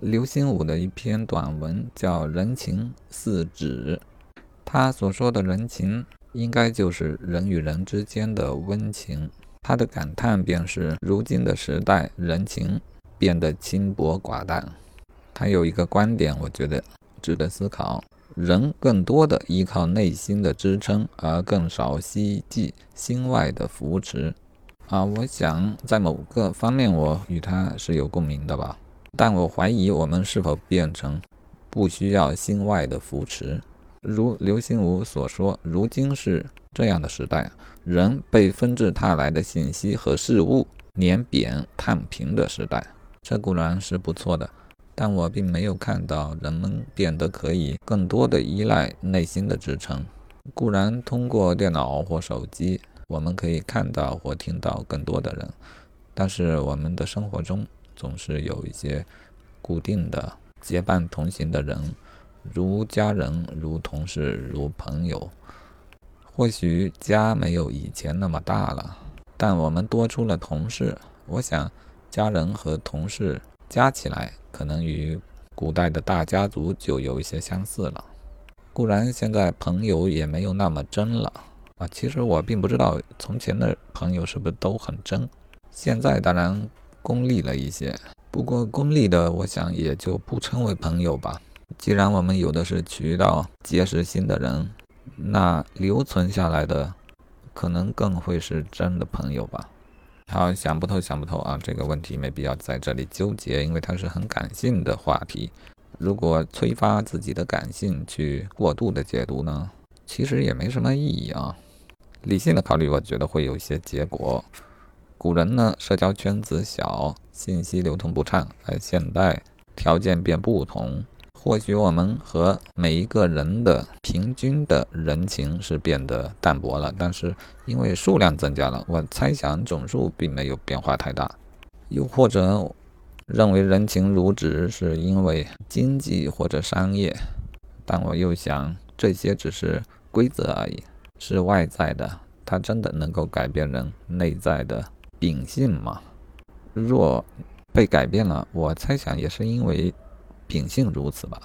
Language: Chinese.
刘心武的一篇短文，叫《人情似纸》，他所说的人情，应该就是人与人之间的温情。他的感叹便是如今的时代，人情变得轻薄寡淡。他有一个观点，我觉得值得思考：人更多的依靠内心的支撑，而更少希冀心外的扶持。啊，我想在某个方面，我与他是有共鸣的吧。但我怀疑我们是否变成不需要心外的扶持。如刘心武所说，如今是这样的时代，人被纷至沓来的信息和事物碾扁踏平的时代。这固然是不错的，但我并没有看到人们变得可以更多的依赖内心的支撑。固然通过电脑或手机，我们可以看到或听到更多的人，但是我们的生活中，总是有一些固定的结伴同行的人，如家人、如同事、如朋友。或许家没有以前那么大了，但我们多出了同事。我想，家人和同事加起来，可能与古代的大家族就有一些相似了。固然，现在朋友也没有那么真了啊。其实我并不知道从前的朋友是不是都很真，现在当然。功利了一些，不过功利的，我想也就不称为朋友吧。既然我们有的是渠道结识新的人，那留存下来的，可能更会是真的朋友吧。好，想不透，想不透啊！这个问题没必要在这里纠结，因为它是很感性的话题。如果催发自己的感性去过度的解读呢，其实也没什么意义啊。理性的考虑，我觉得会有一些结果。古人呢，社交圈子小，信息流通不畅，而现代条件变不同，或许我们和每一个人的平均的人情是变得淡薄了，但是因为数量增加了，我猜想总数并没有变化太大。又或者认为人情如纸是因为经济或者商业，但我又想这些只是规则而已，是外在的，它真的能够改变人内在的。秉性嘛，若被改变了，我猜想也是因为秉性如此吧。